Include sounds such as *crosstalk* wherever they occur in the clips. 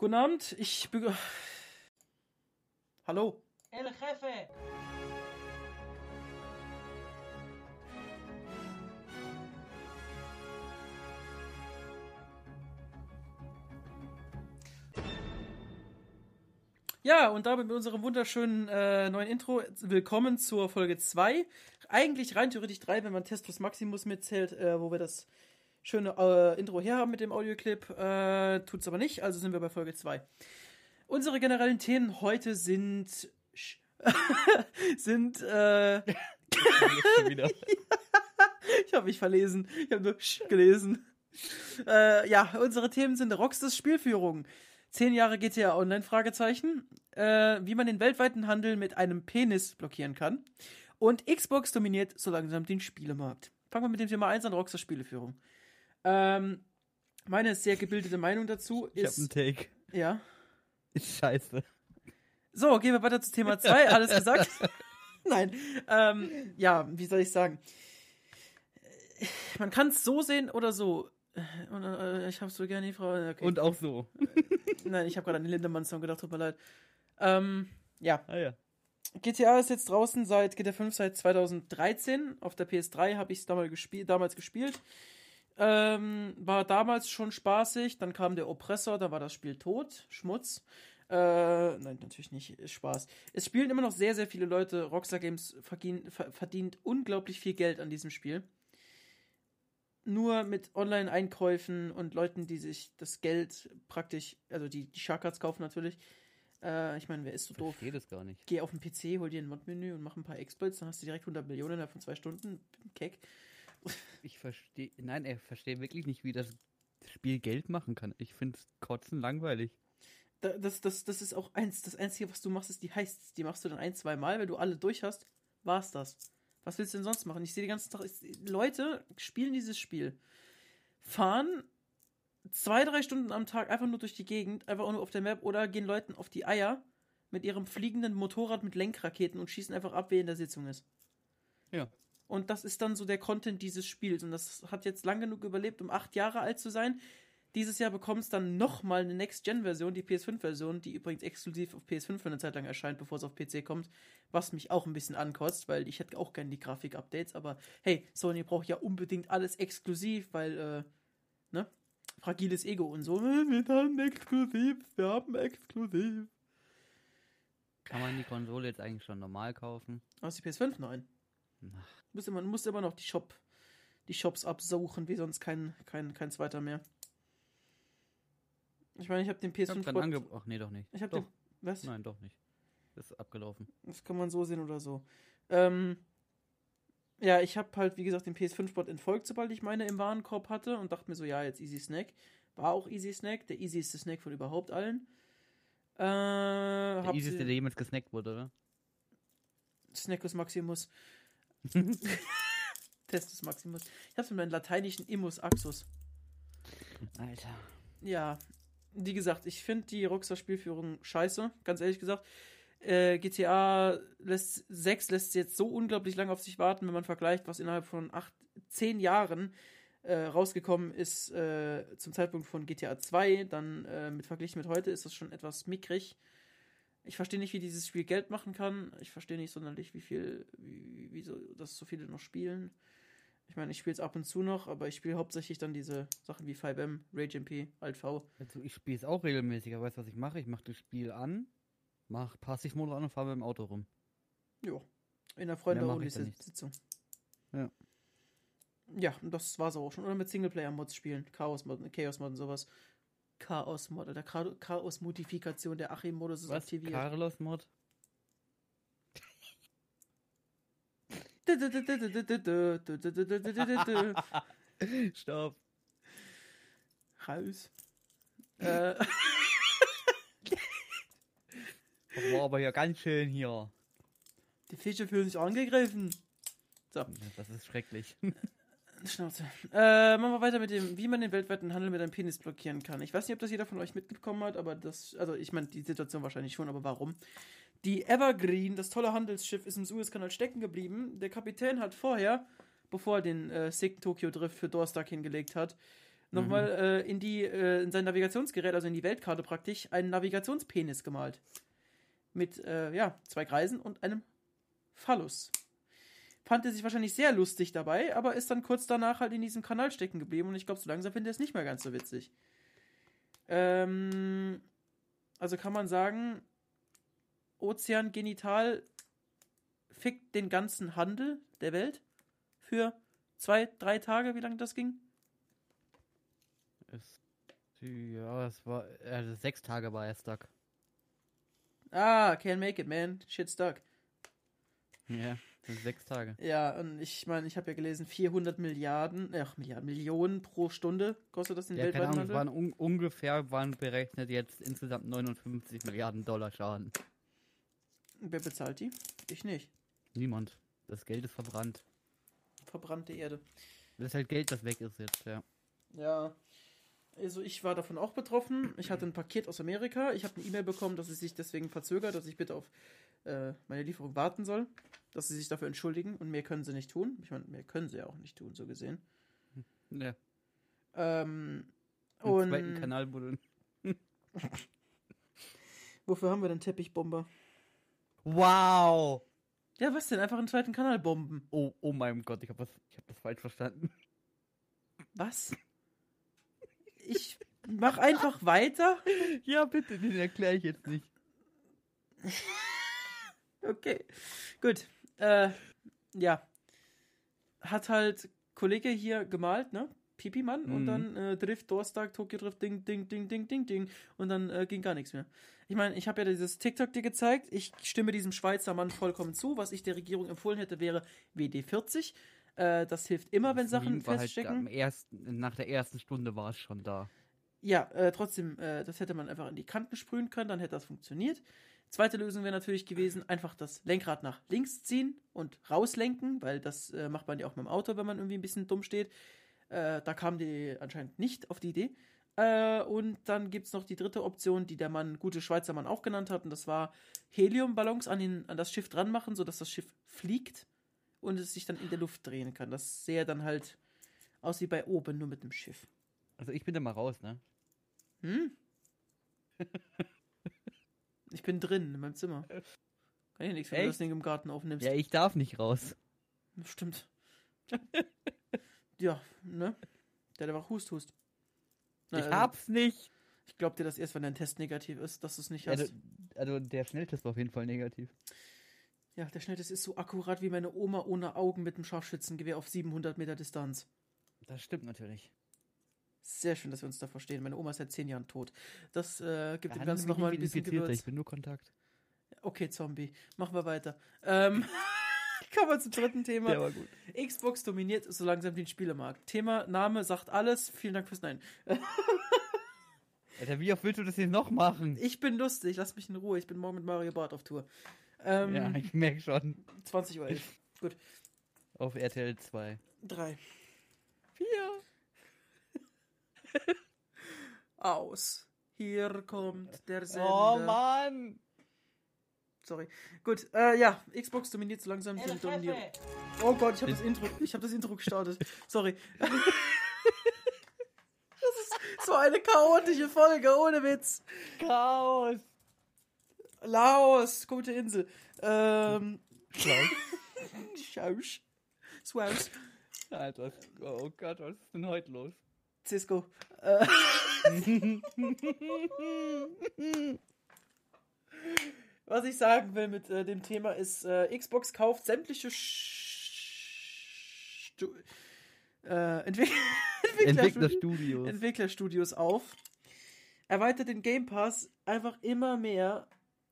Guten Abend, ich be Hallo. El Jefe. Ja, und damit mit unserem wunderschönen äh, neuen Intro willkommen zur Folge 2. Eigentlich rein theoretisch 3, wenn man Testus Maximus mitzählt, äh, wo wir das schöne äh, Intro her haben mit dem Audioclip. Äh, tut's aber nicht, also sind wir bei Folge 2. Unsere generellen Themen heute sind. *laughs* sind. Äh, *laughs* ich habe mich verlesen. Ich habe nur gelesen. Äh, ja, unsere Themen sind Rockstars Spielführung. Zehn Jahre GTA Online, Fragezeichen. Äh, wie man den weltweiten Handel mit einem Penis blockieren kann. Und Xbox dominiert so langsam den Spielemarkt. Fangen wir mit dem Thema 1 an, Rockstars Spieleführung. Ähm, meine sehr gebildete Meinung dazu Ich hab ist. einen Take. Ja. Ist scheiße. So, gehen wir weiter zu Thema 2. Alles gesagt? *laughs* Nein. Ähm, ja, wie soll ich sagen? Man kann es so sehen oder so. Und, äh, ich habe so gerne die Frau. Okay. Und auch so. Nein, ich habe gerade an den Lindemann-Song gedacht, tut mir leid. Ähm, ja, Ah ja. GTA ist jetzt draußen seit GTA 5 seit 2013. Auf der PS3 habe ich es damals, gespiel damals gespielt. Ähm, war damals schon spaßig. Dann kam der Oppressor, da war das Spiel tot. Schmutz. Äh, nein, natürlich nicht. Ist Spaß. Es spielen immer noch sehr, sehr viele Leute. Rockstar Games verdient, verdient unglaublich viel Geld an diesem Spiel. Nur mit Online-Einkäufen und Leuten, die sich das Geld praktisch, also die, die Sharkcards kaufen natürlich. Äh, ich meine, wer ist so doof? Verstehe das gar nicht. Geh auf den PC, hol dir ein Mod-Menü und mach ein paar Exploits, dann hast du direkt 100 Millionen innerhalb von zwei Stunden. Keck. Ich verstehe. Nein, er versteht wirklich nicht, wie das Spiel Geld machen kann. Ich finde es kotzen langweilig. Da- Das, das, das ist auch eins. Das Einzige, was du machst, ist die Heists. Die machst du dann ein, zwei Mal. Wenn du alle durch hast, war's das. Was willst du denn sonst machen? Ich sehe die ganzen Tag. ich- Leute spielen dieses Spiel. Fahren zwei, drei Stunden am Tag einfach nur durch die Gegend, einfach auch nur auf der Map oder gehen Leuten auf die Eier mit ihrem fliegenden Motorrad mit Lenkraketen und schießen einfach ab, wer in der Sitzung ist. Ja. Und das ist dann so der Content dieses Spiels. Und das hat jetzt lang genug überlebt, um acht Jahre alt zu sein. Dieses Jahr bekommt es dann nochmal eine Next-Gen-Version, die PS5-Version, die übrigens exklusiv auf PS5 für eine Zeit lang erscheint, bevor es auf PC kommt. Was mich auch ein bisschen ankotzt, weil ich hätte auch gerne die Grafik-Updates. Aber hey, Sony braucht ja unbedingt alles exklusiv, weil, äh, ne? Fragiles Ego und so. "Äh, Wir haben exklusiv, wir haben exklusiv. Kann man die Konsole jetzt eigentlich schon normal kaufen? Aus die PS5? Nein. Ach. Du musst immer, du musst immer noch die Shop, die Shops absuchen, wie sonst kein, kein, kein zweiter mehr. Ich meine, ich habe den Ich hab PS5 grad Bot- ange Ach nee, doch nicht. Ich habe doch. den. Was? Nein, doch nicht. Das ist abgelaufen. Das kann man so sehen oder so. Ähm, ja, ich habe halt, wie gesagt, den PS5-Bot entfolgt, sobald ich meine im Warenkorb hatte und dachte mir so, ja, jetzt Easy Snack. War auch Easy Snack, der easyste Snack von überhaupt allen. Äh, Der hab sie- der jemals gesnackt wurde, oder? Snackus Maximus. *laughs* Testus Maximus. Ich hab's mit meinem lateinischen Immus Axus. Alter. Ja, wie gesagt, ich finde die Rockstar-Spielführung scheiße, ganz ehrlich gesagt. Äh, GTA lässt, 6 lässt jetzt so unglaublich lange auf sich warten, wenn man vergleicht, was innerhalb von 8, 10 Jahren äh, rausgekommen ist äh, zum Zeitpunkt von GTA 2. Dann äh, mit verglichen mit heute ist das schon etwas mickrig. Ich verstehe nicht, wie dieses Spiel Geld machen kann. Ich verstehe nicht sonderlich, wie viel, wie, wie so, dass so viele noch spielen. Ich meine, ich spiele es ab und zu noch, aber ich spiele hauptsächlich dann diese Sachen wie 5M, Rage MP, Alt V. Also ich spiele es auch regelmäßig, aber weißt du, was ich mache? Ich mache das Spiel an, mach Passivmodus an und fahre mit dem Auto rum. Jo. In der. Freunde-Sitzung. Ja. Ja, und das war's auch schon. Oder mit Singleplayer-Mods spielen. Chaos-Mod, Chaos-Mod und sowas. Chaos-Mod oder Cha- Chaos-Modifikation. Der Achim-Modus ist Was? aktiviert. Carlos Mod? *laughs* Stopp. Raus. *laughs* äh, war aber hier ganz schön hier. die Fische fühlen sich angegriffen. So. Ja, Das ist schrecklich. *laughs* Schnauze. Äh, machen wir weiter mit dem, wie man den weltweiten Handel mit einem Penis blockieren kann. Ich weiß nicht, ob das jeder von euch mitbekommen hat, aber das, also ich meine, die Situation wahrscheinlich schon, aber warum? Die Evergreen, das tolle Handelsschiff, ist im Suezkanal stecken geblieben. Der Kapitän hat vorher, bevor er den äh, Sick Tokyo Drift für Dorstark hingelegt hat, nochmal äh, in die, äh, in sein Navigationsgerät, also in die Weltkarte praktisch, einen Navigationspenis gemalt. Mit, äh, ja, zwei Kreisen und einem Phallus. Fand er sich wahrscheinlich sehr lustig dabei, aber ist dann kurz danach halt in diesem Kanal stecken geblieben und ich glaube, so langsam findet er es nicht mehr ganz so witzig. Ähm, also kann man sagen, Ozean Genital fickt den ganzen Handel der Welt für zwei, drei Tage, wie lange das ging? Es, ja, es war, also sechs Tage war er stuck. Ah, can't make it, man. Shit stuck. Ja, das sind sechs Tage. Ja, und ich meine, ich habe ja gelesen, 400 Milliarden, ach, Milliarden, Millionen pro Stunde kostet das in Ja, weltweiten Handel. waren un ungefähr, waren berechnet jetzt insgesamt 59 Milliarden Dollar Schaden. Wer bezahlt die? Ich nicht. Niemand. Das Geld ist verbrannt. Verbrannte Erde. Das ist halt Geld, das weg ist jetzt, ja. Ja. Also ich war davon auch betroffen. Ich hatte ein Paket aus Amerika. Ich habe eine E-Mail bekommen, dass es sich deswegen verzögert, dass ich bitte auf äh, meine Lieferung warten soll. Dass sie sich dafür entschuldigen und mehr können sie nicht tun. Ich meine, mehr können sie ja auch nicht tun, so gesehen. Ja. Ähm, Im und zweiten Kanal wurde. *laughs* wofür haben wir denn Teppichbomber? Wow! Ja, was denn? Einfach einen zweiten Kanal bomben. Oh, oh mein Gott, ich habe ich hab das falsch verstanden. Was? Ich mach einfach weiter. Ja, bitte, den erkläre ich jetzt nicht. *laughs* Okay, gut. Äh, ja. Hat halt Kollege hier gemalt, ne? Pipi-Mann und Mhm. dann äh, Drift, Donnerstag, Tokyo Drift, Ding, Ding, Ding, Ding, Ding, Ding. Und dann äh, ging gar nichts mehr. Ich meine, ich habe ja dieses TikTok dir gezeigt. Ich stimme diesem Schweizer Mann vollkommen zu. Was ich der Regierung empfohlen hätte, wäre WD40. Äh, das hilft immer, wenn Das Sachen Meme halt feststecken. am ersten, nach der ersten Stunde war es schon da. Ja, äh, trotzdem, äh, das hätte man einfach in die Kanten sprühen können, dann hätte das funktioniert. Zweite Lösung wäre natürlich gewesen, einfach das Lenkrad nach links ziehen und rauslenken, weil das äh, macht man ja auch mit dem Auto, wenn man irgendwie ein bisschen dumm steht. Äh, da kam die anscheinend nicht auf die Idee. Äh, und dann gibt es noch die dritte Option, die der Mann, gute Schweizer Mann auch genannt hat, und das war Heliumballons an, den, an das Schiff dran machen, sodass das Schiff fliegt und es sich dann in der Luft drehen kann. Das sähe dann halt aus wie bei oben, nur mit dem Schiff. Also ich bin da mal raus, ne? Hm? *laughs* ich bin drin in meinem Zimmer. Kann ich nichts, wenn du das Echt? Ding im Garten aufnimmst. Ja, ich darf nicht raus. Stimmt. ja, ne? Der hat einfach Hust, Hust. Na, ich also, hab's nicht. Ich glaub dir das erst, wenn dein Test negativ ist, dass du es nicht hast. Also, also der Schnelltest war auf jeden Fall negativ. Ja, der Schnelltest ist so akkurat wie meine Oma ohne Augen mit dem Scharfschützengewehr auf 700 Meter Distanz. Das stimmt natürlich. Sehr schön, dass wir uns da verstehen. Meine Oma ist seit zehn Jahren tot. Das äh, gibt dem Hat Ganzen nochmal ein bisschen Gewürz. Ich bin nur Kontakt. Okay, Zombie. Machen wir weiter. Ähm, *laughs* kommen wir zum dritten Thema. war gut. Xbox dominiert so langsam den Spielemarkt. Thema, Name sagt alles. Vielen Dank fürs Nein. *laughs* Alter, wie oft willst du das jetzt noch machen? Ich bin lustig, lass mich in Ruhe. Ich bin morgen mit Mario Bart auf Tour. Ähm, Ja, ich merke schon. 20 Uhr 11. Gut. Auf RTL 2. Drei. Vier. *laughs* Aus. Hier kommt der Sender. Oh Mann! Sorry. Gut, äh, ja, Xbox dominiert so langsam den Dominier. Oh Gott, ich habe das Intro, ich habe das Intro gestartet. *laughs* Sorry. das ist so eine chaotische Folge, ohne Witz. Chaos! Laos, gute Insel. Ähm, *laughs* Schausch. Swaus. Alter, oh Gott, was ist denn heute los? Cisco. Äh, *laughs* was ich sagen will mit äh, dem Thema ist, äh, Xbox kauft sämtliche Sch Stu äh, Entwick *laughs* Entwicklerstudios. Entwicklerstudios auf, erweitert den Game Pass einfach immer mehr.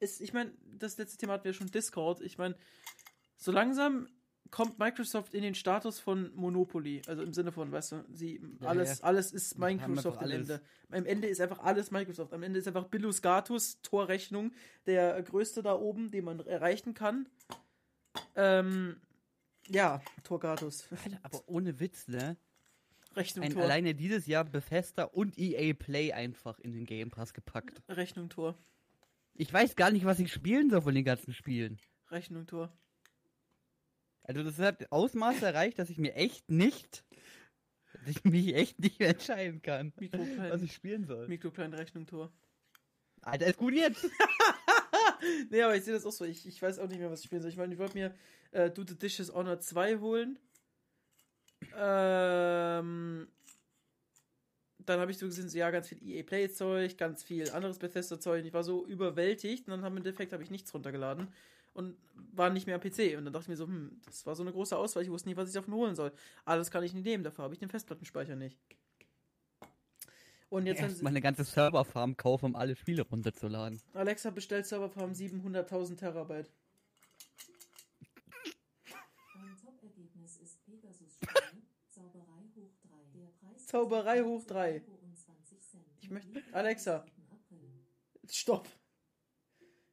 Ist, ich meine, das letzte Thema hatten wir schon Discord. Ich meine, so langsam kommt Microsoft in den Status von Monopoly. Also im Sinne von, weißt du, sie, Ja, alles, ja. alles ist Microsoft am. Ende. Am Ende ist einfach alles Microsoft. Am Ende ist einfach Billus Gatus, Torrechnung, der größte da oben, den man erreichen kann. Ähm, ja, Torgatus. Alter, aber ohne Witz, ne? Rechnung Ein, Tor. alleine dieses Jahr Bethesda und EA Play einfach in den Game Pass gepackt. Rechnung Tor. Ich weiß gar nicht, was ich spielen soll von den ganzen Spielen. Rechnung Tor. Also das hat Ausmaße erreicht, dass ich mir echt nicht dass ich mich echt nicht mehr entscheiden kann, Mikro was ich spielen soll. Mikro klein Rechnung Tor. Alter, ist gut jetzt. *laughs* nee, aber ich sehe das auch so. Ich, ich weiß auch nicht mehr, was ich spielen soll. Ich meine, ich wollte mir äh, Do the Dishes Honor 2 holen. Ähm, dann habe ich so gesehen, so, ja, ganz viel EA Play Zeug, ganz viel anderes Bethesda Zeug. Und ich war so überwältigt und dann haben im Endeffekt habe ich nichts runtergeladen und war nicht mehr am PC. Und dann dachte ich mir so, hm, das war so eine große Auswahl, ich wusste nicht, was ich davon holen soll. Alles kann ich nicht nehmen, dafür habe ich den Festplattenspeicher nicht. Und jetzt, wenn Erstmal eine ganze Serverfarm kaufen, um alle Spiele runterzuladen. Alexa bestellt Serverfarm 700.000 Terabyte. Ein Top-Ergebnis ist Pegasus Spiele, Zauberei hoch 3. Der Preis Zauberei hoch drei. 25 Cent. Ich möchte- Alexa. am 7. April. Stopp!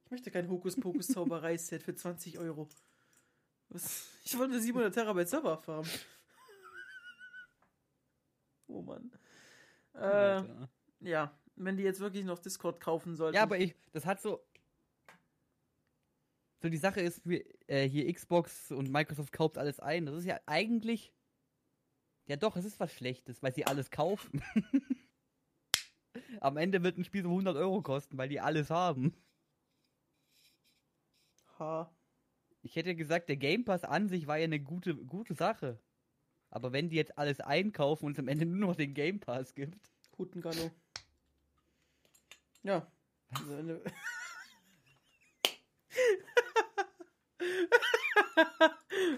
Ich möchte kein Hokuspokus-Zauberei-Set für 20 Euro. Was? Ich wollte 700 Terabyte Serverfarm. Oh Mann. Äh, ja, wenn die jetzt wirklich noch Discord kaufen sollten. Ja, aber ich, das hat so. So, die Sache ist, wir, äh, hier Xbox und Microsoft kauft alles ein. Das ist ja eigentlich. Ja, doch, es ist was Schlechtes, weil sie alles kaufen. *laughs* Am Ende wird ein Spiel so 100 Euro kosten, weil die alles haben. Ha. Ich hätte gesagt, der Game Pass an sich war ja eine gute, gute Sache. Aber wenn die jetzt alles einkaufen und es am Ende nur noch den Game Pass gibt. Hutengallo. Ja. Also eine- *laughs*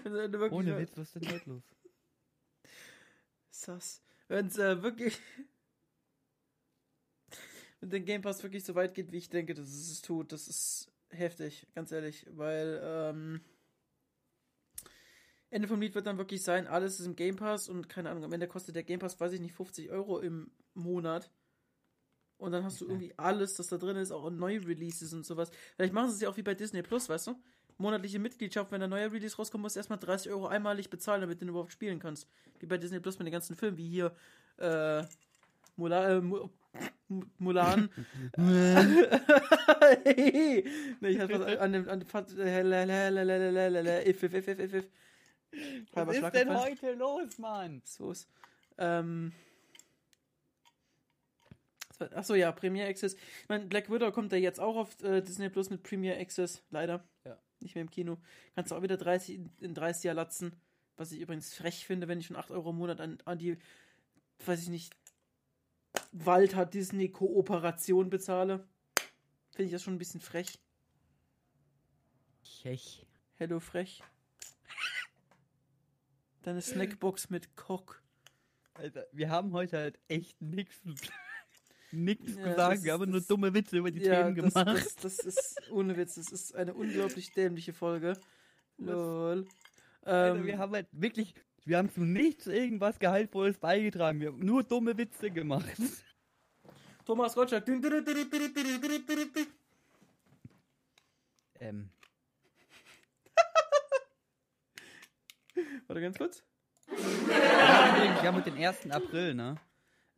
Also eine Ohne Witz, was ist denn heute los? Sass. Wenn es äh, wirklich. *laughs* Wenn der Game Pass wirklich so weit geht, wie ich denke, dass es es tut, das ist heftig, ganz ehrlich. Weil, ähm. Ende vom Lied wird dann wirklich sein, alles ist im Game Pass und keine Ahnung, am Ende kostet der Game Pass, weiß ich nicht, 50 Euro im Monat. Und dann hast du irgendwie alles, das da drin ist, auch neue Releases und sowas. Vielleicht machen sie es ja auch wie bei Disney Plus, weißt du? Monatliche Mitgliedschaft, wenn ein neuer Release rauskommt, musst du erstmal 30 Euro einmalig bezahlen, damit du den überhaupt spielen kannst. Wie bei Disney Plus mit den ganzen Filmen, wie hier äh, Mulan. Äh, Mu- M- Mulan. *laughs* *laughs* nee, ich hatte was an dem. An äh, if, if, if, if, if, if. Halber Was ist Schlag denn gefallen. heute los, Mann? So ist. Ähm. Achso, ja, Premier Access. Ich meine, Black Widow kommt ja jetzt auch auf äh, Disney Plus mit Premier Access, leider. Ja. Nicht mehr im Kino. Kannst du auch wieder 30 in, in 30 Jahr latzen. Was ich übrigens frech finde, wenn ich schon 8 Euro im Monat an, an die, weiß ich nicht, Walter Disney Kooperation bezahle. Finde ich das schon ein bisschen frech. Chech. Hello Frech. Deine Snackbox mit Cock. Alter, wir haben heute halt echt nichts nix Ja, das gesagt. ist- Wir haben nur das- dumme Witze über die Ja, Themen das, gemacht. das, das ist ohne Witz. Das ist eine unglaublich dämliche Folge. Lol. Ähm, wir haben halt wirklich, wir haben zu nichts irgendwas Gehaltvolles beigetragen. Wir haben nur dumme Witze gemacht. Thomas Gottschalk. Ähm, Warte ganz kurz. wir haben mit den 1. April, ne?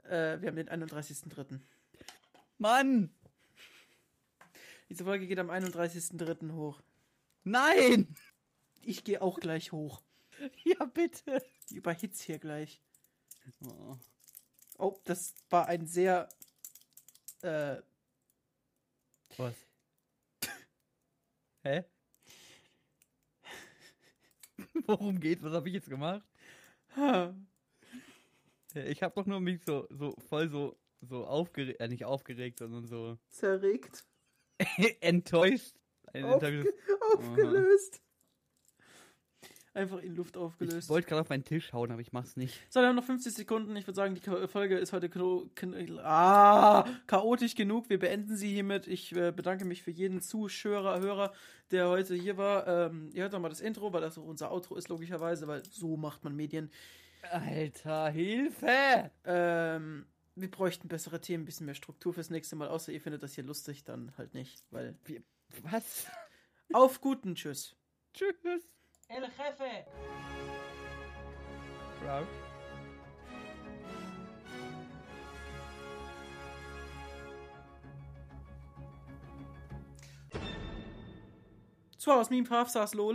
Äh, wir haben den 31.03. Mann! Diese Folge geht am 31.03. hoch. Nein! Ich gehe auch gleich hoch. Ja, bitte! Ich überhitze hier gleich. Oh. Oh, das war ein sehr. Äh, Was? Hä? *laughs* Worum geht's? Was habe ich jetzt gemacht? *laughs* Ich habe doch nur mich so, so voll so, so aufgeregt, äh, nicht aufgeregt, sondern so zerregt. *laughs* enttäuscht. Aufge aufgelöst. Einfach in Luft Ich aufgelöst. wollte gerade auf meinen Tisch hauen, aber ich mach's nicht. So, wir haben noch 50 Sekunden. Ich würde sagen, die Ko- Folge ist heute ah, chaotisch genug. Wir beenden sie hiermit. Ich äh, bedanke mich für jeden Zuschauer, Hörer, der heute hier war. Ähm, ihr hört noch mal das Intro, weil das auch unser Outro ist, logischerweise, weil so macht man Medien. Alter, Hilfe! Ähm, wir bräuchten bessere Themen, ein bisschen mehr Struktur fürs nächste Mal. Außer ihr findet das hier lustig, dann halt nicht. Weil. Was? Auf guten Tschüss. Tschüss. El Jefe. Raus. So, aus meinem Path saß lol.